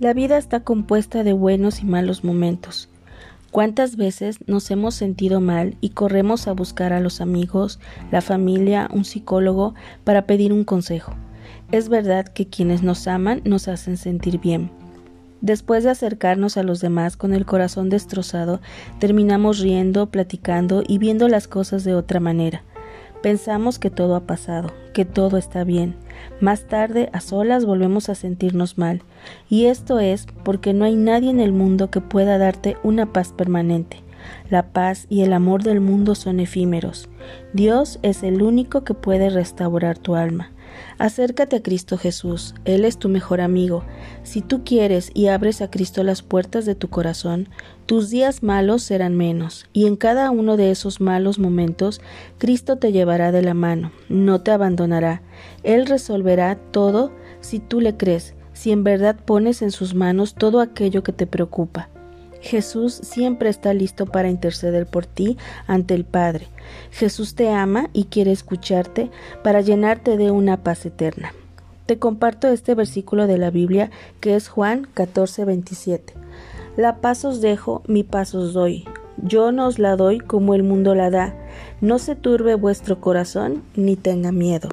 La vida está compuesta de buenos y malos momentos. ¿Cuántas veces nos hemos sentido mal y corremos a buscar a los amigos, la familia, un psicólogo para pedir un consejo? Es verdad que quienes nos aman nos hacen sentir bien. Después de acercarnos a los demás con el corazón destrozado, terminamos riendo, platicando y viendo las cosas de otra manera. Pensamos que todo ha pasado, que todo está bien. Más tarde, a solas, volvemos a sentirnos mal. Y esto es porque no hay nadie en el mundo que pueda darte una paz permanente. La paz y el amor del mundo son efímeros. Dios es el único que puede restaurar tu alma. Acércate a Cristo Jesús, Él es tu mejor amigo. Si tú quieres y abres a Cristo las puertas de tu corazón, tus días malos serán menos, y en cada uno de esos malos momentos Cristo te llevará de la mano, no te abandonará. Él resolverá todo si tú le crees, si en verdad pones en sus manos todo aquello que te preocupa. Jesús siempre está listo para interceder por ti ante el Padre. Jesús te ama y quiere escucharte para llenarte de una paz eterna. Te comparto este versículo de la Biblia que es Juan 14, 27. La paz os dejo, mi paz os doy. Yo no os la doy como el mundo la da. No se turbe vuestro corazón ni tenga miedo.